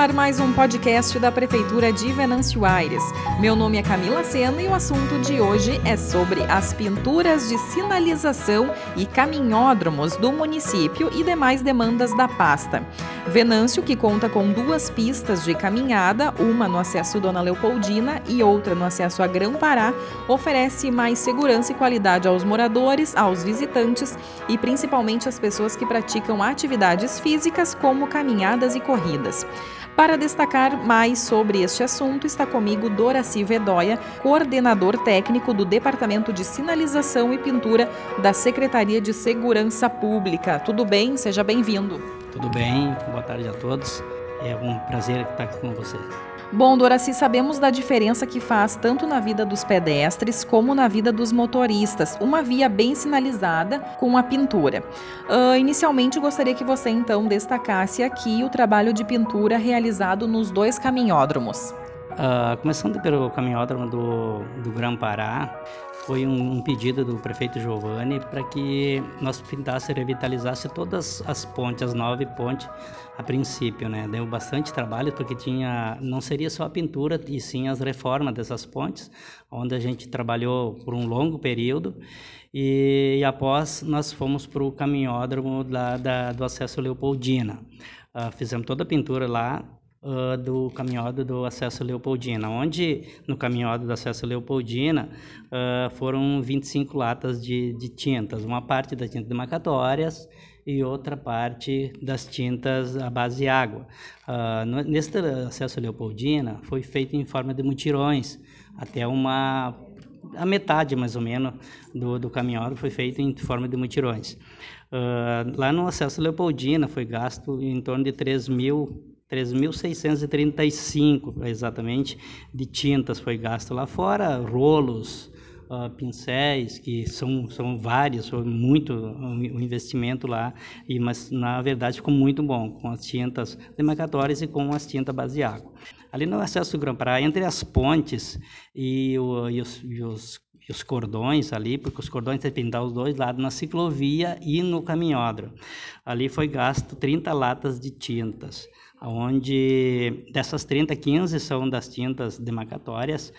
ar mais um podcast da Prefeitura de Venâncio Aires. Meu nome é Camila Sena e o assunto de hoje é sobre as pinturas de sinalização e caminhódromos do município e demais demandas da pasta. Venâncio, que conta com duas pistas de caminhada, uma no acesso Dona Leopoldina e outra no acesso a Grão-Pará, oferece mais segurança e qualidade aos moradores, aos visitantes e principalmente às pessoas que praticam atividades físicas como caminhadas e corridas. Para destacar mais sobre este assunto, está comigo Doraci Vedóia, coordenador técnico do Departamento de Sinalização e Pintura da Secretaria de Segurança Pública. Tudo bem? Seja bem-vindo. Tudo bem, boa tarde a todos. É um prazer estar aqui com vocês. Bom, Doraci, sabemos da diferença que faz tanto na vida dos pedestres como na vida dos motoristas, uma via bem sinalizada com a pintura. Uh, inicialmente, gostaria que você então destacasse aqui o trabalho de pintura realizado nos dois caminhódromos. Uh, começando pelo caminhódromo do, do Gran Pará, foi um, pedido do prefeito Giovanni para que nós pintasse e revitalizasse todas as pontes, as nove pontes a princípio, né? Deu bastante trabalho porque tinha, não seria só a pintura e sim as reformas dessas pontes, onde a gente trabalhou por um longo período e, e após nós fomos para o caminhódromo da, da, do acesso Leopoldina. Uh, fizemos toda a pintura lá, uh, do caminhado do acesso Leopoldina, onde no caminhado do acesso Leopoldina uh, foram 25 latas de, de tintas, uma parte das tintas demarcatórias e outra parte das tintas à base de água. Uh, neste acesso Leopoldina foi feito em forma de mutirões, até uma a metade mais ou menos do, do caminhado foi feito em forma de mutirões. Uh, lá no acesso Leopoldina foi gasto em torno de 3 mil 3.635 exatamente de tintas foi gasto lá fora, rolos, uh, pincéis, que são, são vários, foi muito o investimento lá, e, mas na verdade ficou muito bom, com as tintas demarcatórias e com as tintas base água. Ali no acesso do Gran entre as pontes e, o, e, os, e os os cordões ali, porque os cordões tem que pintar os dois lados, na ciclovia e no caminhódromo. Ali foi gasto 30 latas de tintas onde dessas 30, 15 são das tintas demarcatórias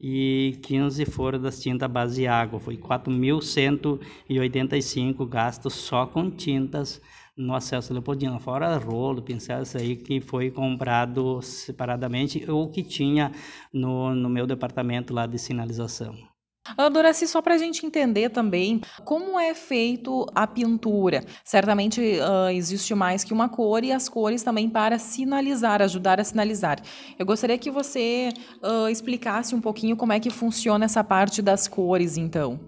e 15 foram das tintas base água. Foi 4.185 gastos só com tintas no acesso Leopoldina, fora rolo, pincéis aí que foi comprado separadamente ou que tinha no, no meu departamento lá de sinalização. Doraci, só para a gente entender também como é feito a pintura. Certamente uh, existe mais que uma cor e as cores também para sinalizar, ajudar a sinalizar. Eu gostaria que você uh, explicasse um pouquinho como é que funciona essa parte das cores, então.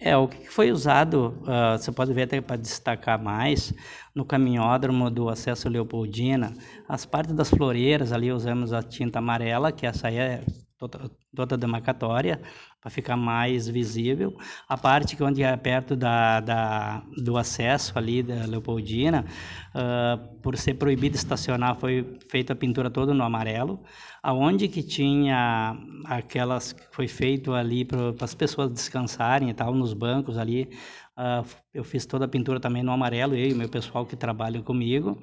É, o que foi usado, uh, você pode ver até para destacar mais, no caminhódromo do acesso Leopoldina, as partes das floreiras, ali usamos a tinta amarela, que essa aí é toda, toda demarcatória, para ficar mais visível. A parte que onde é perto da, da, do acesso ali da Leopoldina, uh, por ser proibido estacionar, foi feita a pintura toda no amarelo. Aonde que tinha aquelas que foi feito ali para as pessoas descansarem e tal, nos bancos ali, uh, eu fiz toda a pintura também no amarelo, eu e meu pessoal que trabalha comigo.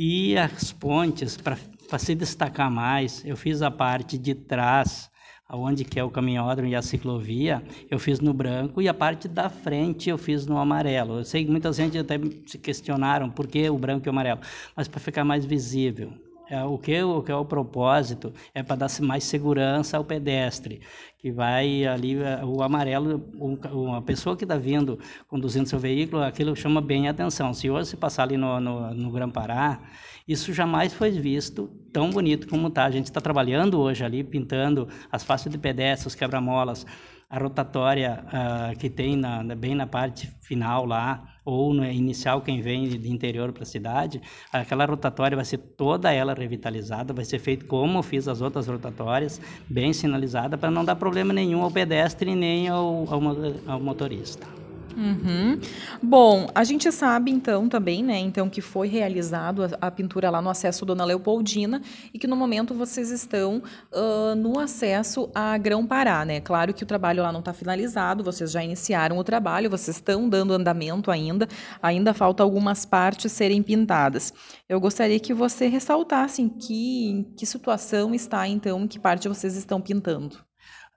E as pontes, para se destacar mais, eu fiz a parte de trás, aonde que é o caminhódromo e a ciclovia, eu fiz no branco e a parte da frente eu fiz no amarelo. Eu sei que muita gente até se questionaram por que o branco e o amarelo, mas para ficar mais visível. É, o, que, o que é o propósito é para dar mais segurança ao pedestre, que vai ali, é, o amarelo, uma pessoa que está vindo conduzindo seu veículo, aquilo chama bem a atenção. Se hoje se passar ali no, no, no Pará, isso jamais foi visto tão bonito como está. A gente está trabalhando hoje ali, pintando as faces de pedestres, os quebra-molas, a rotatória uh, que tem na, bem na parte final lá, ou no inicial, quem vem de interior para a cidade, aquela rotatória vai ser toda ela revitalizada, vai ser feito como fiz as outras rotatórias, bem sinalizada, para não dar problema nenhum ao pedestre nem ao, ao, ao motorista. Uhum. Bom, a gente sabe então também, né, então que foi realizado a, a, pintura lá no acesso Dona Leopoldina e que no momento vocês estão uh, no acesso a Grão Pará, né? Claro que o trabalho lá não está finalizado, vocês já iniciaram o trabalho, vocês estão dando andamento ainda, ainda falta algumas partes serem pintadas. Eu gostaria que você ressaltasse em que, em que situação está então, em que parte vocês estão pintando.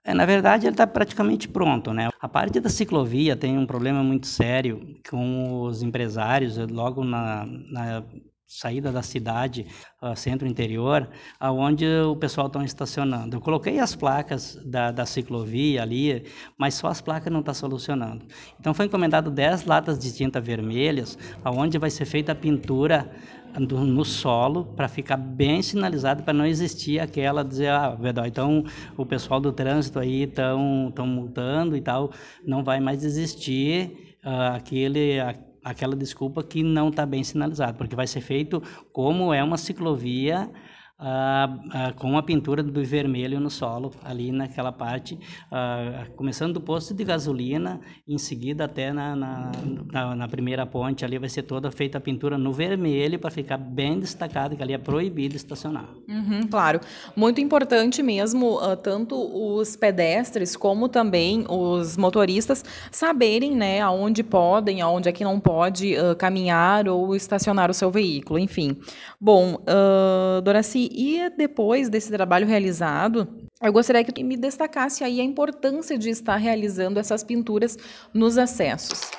É, na verdade, ele está praticamente pronto, né? A parte da ciclovia tem um problema muito sério com os empresários, logo na, na saída da cidade, uh, centro-interior, aonde o pessoal está estacionando. Eu coloquei as placas da, da ciclovia ali, mas só as placas não estão tá solucionando. Então foi encomendado 10 latas de tinta vermelhas, aonde vai ser feita a pintura no solo para ficar bem sinalizado para não existir aquela dizer ah verdade então o pessoal do trânsito aí estão estão multando e tal não vai mais existir uh, aquele aquela desculpa que não está bem sinalizado porque vai ser feito como é uma ciclovia ah, com a pintura do vermelho no solo, ali naquela parte, ah, começando do posto de gasolina, em seguida até na, na, na, na, primeira ponte, ali vai ser toda feita a pintura no vermelho para ficar bem destacado que ali é proibido estacionar. Uhum, claro, muito importante mesmo, uh, tanto os pedestres como também os motoristas saberem, né, aonde podem, aonde é que não pode uh, caminhar ou estacionar o seu veículo, enfim. Bom, uh, Doraci, e depois desse trabalho realizado, eu gostaria que me destacasse aí a importância de estar realizando essas pinturas nos acessos.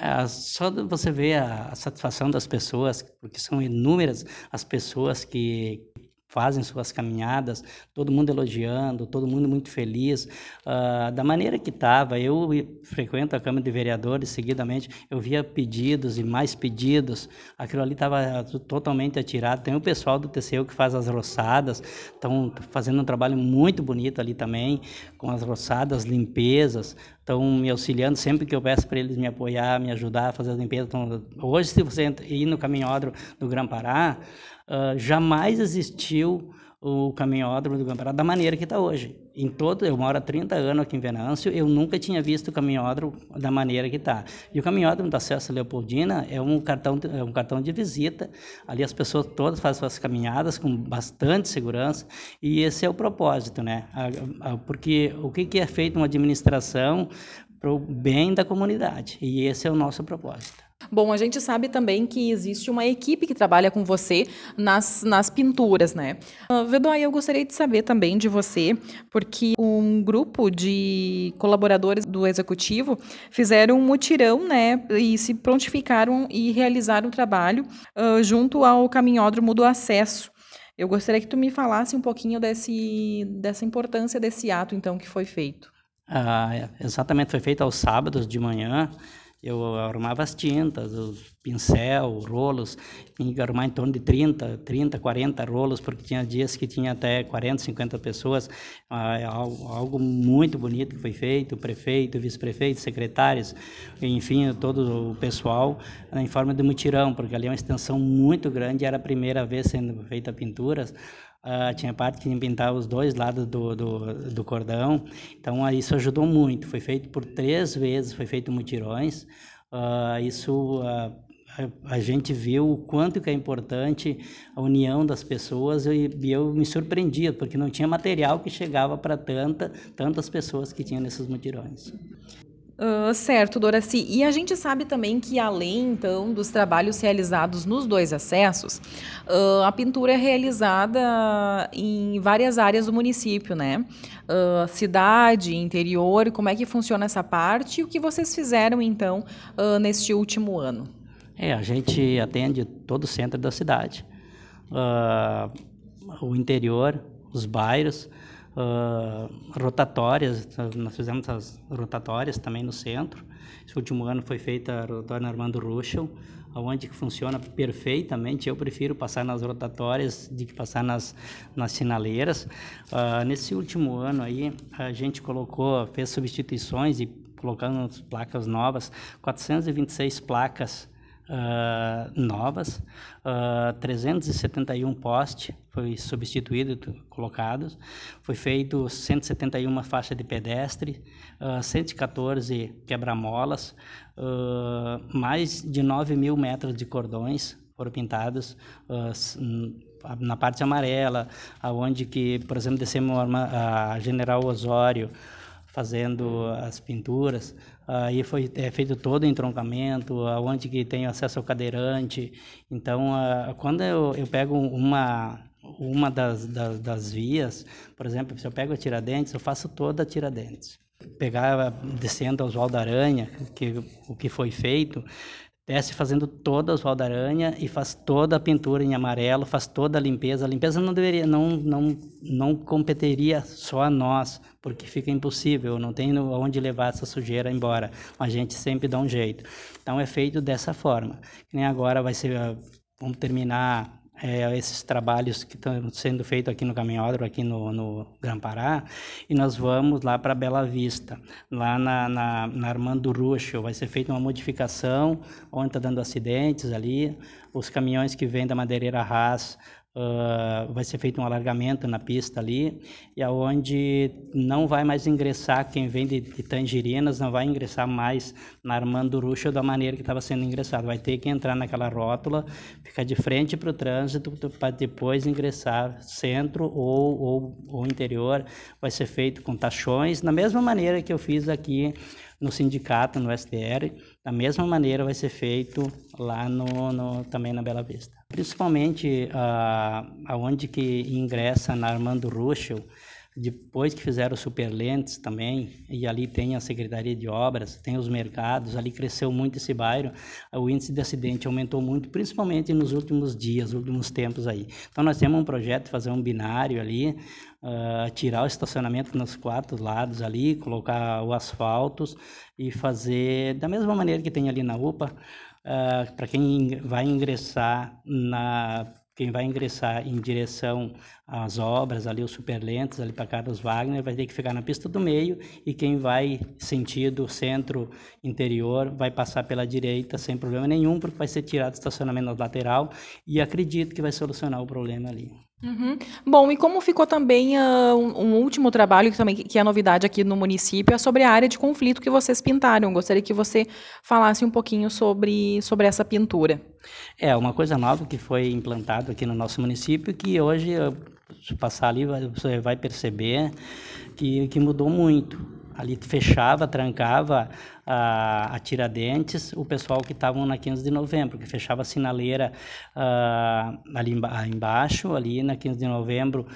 É, só você ver a, a satisfação das pessoas, porque são inúmeras as pessoas que fazem suas caminhadas, todo mundo elogiando, todo mundo muito feliz. Uh, da maneira que estava, eu frequento a Câmara de Vereadores seguidamente, eu via pedidos e mais pedidos, aquilo ali estava totalmente atirado. Tem o pessoal do TCU que faz as roçadas, estão fazendo um trabalho muito bonito ali também, com as roçadas, limpezas, estão me auxiliando sempre que eu peço para eles me apoiar, me ajudar a fazer a limpeza. Então, hoje, se você ir no caminhódromo do Gran Pará, uh, jamais existiu o caminhódromo do Campeonato da maneira que está hoje. Em todo, eu moro há 30 anos aqui em Venâncio, eu nunca tinha visto o caminhódromo da maneira que está. E o caminhódromo da Cessa Leopoldina é um cartão, é um cartão de visita. Ali as pessoas todas fazem suas caminhadas com bastante segurança e esse é o propósito, né? Porque o que é feito uma administração para o bem da comunidade e esse é o nosso propósito. Bom, a gente sabe também que existe uma equipe que trabalha com você nas, nas pinturas, né? Uh, eu gostaria de saber também de você, porque um grupo de colaboradores do executivo fizeram um mutirão, né? E se prontificaram e realizaram o trabalho uh, junto ao caminhódromo do acesso. Eu gostaria que tu me falasse um pouquinho desse, dessa importância desse ato, então, que foi feito. Ah, exatamente, foi feito aos sábados de manhã eu arrumava as tintas, os pincel, rolos, tinha que arrumar em torno de 30, 30, 40 rolos, porque tinha dias que tinha até 40, 50 pessoas. Ah, é algo, muito bonito que foi feito, prefeito, vice-prefeito, secretários, enfim, todo o pessoal, em forma de mutirão, porque ali é uma extensão muito grande, era a primeira vez sendo feita pinturas. Uh, tinha parte que pintar os dois lados do, do, do, cordão. Então, uh, isso ajudou muito. Foi feito por três vezes, foi feito mutirões. Uh, isso a, a, gente viu o quanto que é importante a união das pessoas e, eu me surpreendia, porque não tinha material que chegava para tanta, tantas pessoas que tinham nesses mutirões. Uh, certo, Doraci. E a gente sabe também que, além, então, dos trabalhos realizados nos dois acessos, uh, a pintura é realizada em várias áreas do município, né? Uh, cidade, interior, como é que funciona essa parte e o que vocês fizeram, então, neste último ano? É, a gente atende todo o centro da cidade. o interior, os bairros, uh, rotatórias, nós fizemos as rotatórias também no centro. Esse último ano foi feita a rotatória Armando Ruschel, onde funciona perfeitamente. Eu prefiro passar nas rotatórias do que passar nas, nas sinaleiras. Uh, nesse último ano aí, a gente colocou, fez substituições e colocando placas novas, 426 placas uh, novas, uh, 371 postes foi substituído, colocados, foi feito 171 faixas de pedestre, uh, 114 quebra-molas, uh, mais de 9 mil metros de cordões foram pintados na parte amarela, aonde que, por exemplo, descemos a General Osório, fazendo as pinturas. Aí foi é feito todo o entroncamento, aonde que tem acesso ao cadeirante. Então, quando eu, eu pego uma uma das, das, das, vias, por exemplo, se eu pego a Tiradentes, eu faço toda a Tiradentes. Pegar, descendo ao Oswaldo Aranha, que, o que foi feito, desce fazendo toda as da aranha e faz toda a pintura em amarelo, faz toda a limpeza. A limpeza não deveria, não, não, não competiria só a nós, porque fica impossível, não tem onde levar essa sujeira embora. A gente sempre dá um jeito. Então é feito dessa forma. Nem agora vai ser, vamos terminar é, esses trabalhos que estão sendo feitos aqui no Caminhódromo, aqui no, no Gran Pará, e nós vamos lá para Bela Vista, lá na, na, na Armando Ruxo, vai ser feita uma modificação, onde está dando acidentes ali, os caminhões que vêm da Madeireira Haas Vai ser feito um alargamento na pista ali, e aonde não vai mais ingressar quem vem de, de Tangerinas, não vai ingressar mais na Armando Ruxa da maneira que estava sendo ingressado. Vai ter que entrar naquela rótula, ficar de frente para o trânsito, para depois ingressar centro ou, ou, ou interior. Vai ser feito com tachões, da mesma maneira que eu fiz aqui no sindicato, no STR, da mesma maneira vai ser feito lá no, no também na Bela Vista. Principalmente uh, aonde que ingressa na Armando Ruschel, depois que fizeram o Superlentes também, e ali tem a Secretaria de Obras, tem os mercados, ali cresceu muito esse bairro, o índice de acidente aumentou muito, principalmente nos últimos dias, últimos tempos aí. Então nós temos um projeto de fazer um binário ali, uh, tirar o estacionamento nos quatro lados ali, colocar o asfalto e fazer da mesma maneira que tem ali na UPA, uh, ah, para quem vai ingressar na quem vai ingressar em direção às obras, ali os superlentes, ali para Carlos Wagner, vai ter que ficar na pista do meio e quem vai sentido centro-interior vai passar pela direita sem problema nenhum, porque vai ser tirado o estacionamento lateral e acredito que vai solucionar o problema ali. Uhum. Bom, e como ficou também uh, um, um, último trabalho que também que é novidade aqui no município é sobre a área de conflito que vocês pintaram. Gostaria que você falasse um pouquinho sobre, sobre essa pintura. É uma coisa nova que foi implantado aqui no nosso município que hoje, se passar ali, você vai perceber que, que mudou muito ali fechava, trancava a, a Tiradentes, o pessoal que estavam na 15 de novembro, que fechava a sinaleira uh, ali embaixo, ali na 15 de novembro,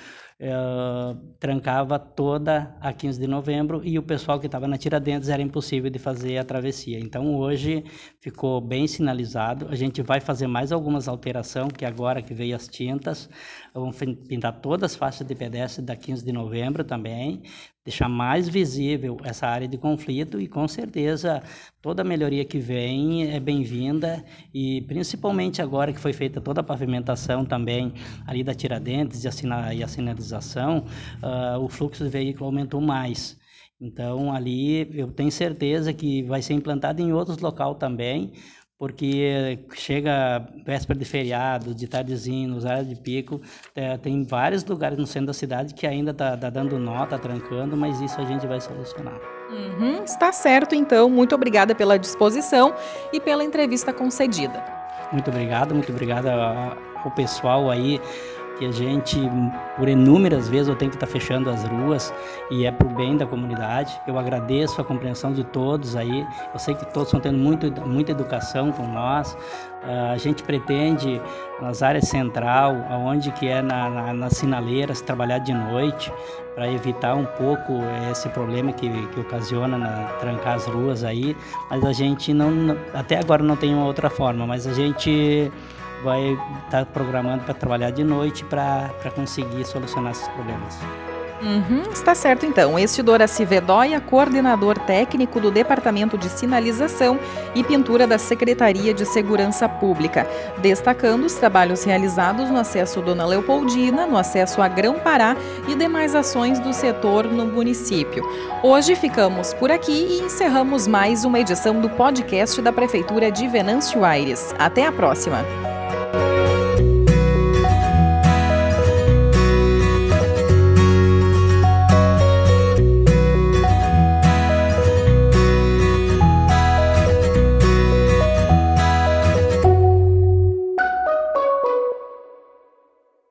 trancava toda a 15 de novembro e o pessoal que estava na Tiradentes era impossível de fazer a travessia. Então hoje ficou bem sinalizado. A gente vai fazer mais algumas alterações, que agora que veio as tintas, vamos pintar todas as faixas de pedestre da 15 de novembro também, deixar mais visível essa área de conflito e com certeza toda melhoria que vem é bem-vinda e principalmente agora que foi feita toda a pavimentação também ali da Tiradentes e a, e a sinalização, uh, o fluxo de veículo aumentou mais. Então ali eu tenho certeza que vai ser implantado em outros locais também, porque chega véspera de feriado, de tardezinho, nos horários de pico, é, tem vários lugares no centro da cidade que ainda está tá dando nó, está trancando, mas isso a gente vai solucionar. Uhum, está certo, então. Muito obrigada pela disposição e pela entrevista concedida. Muito obrigado, muito obrigado ao pessoal aí que a gente, por inúmeras vezes, eu tenho que estar tá fechando as ruas e é para o bem da comunidade. Eu agradeço a compreensão de todos aí. Eu sei que todos estão tendo muito, muita educação com nós. Uh, a gente pretende, nas áreas central, aonde que é na, na, nas sinaleiras, trabalhar de noite para evitar um pouco esse problema que, que ocasiona na, trancar as ruas aí. Mas a gente não, até agora não tem uma outra forma, mas a gente vai estar tá programando para trabalhar de noite para conseguir solucionar esses problemas. Uhum, está certo então. Este Doraci Vedóia, coordenador técnico do Departamento de Sinalização e Pintura da Secretaria de Segurança Pública, destacando os trabalhos realizados no acesso Dona Leopoldina, no acesso a Grão Pará e demais ações do setor no município. Hoje ficamos por aqui e encerramos mais uma edição do podcast da Prefeitura de Venâncio Aires. Até a próxima!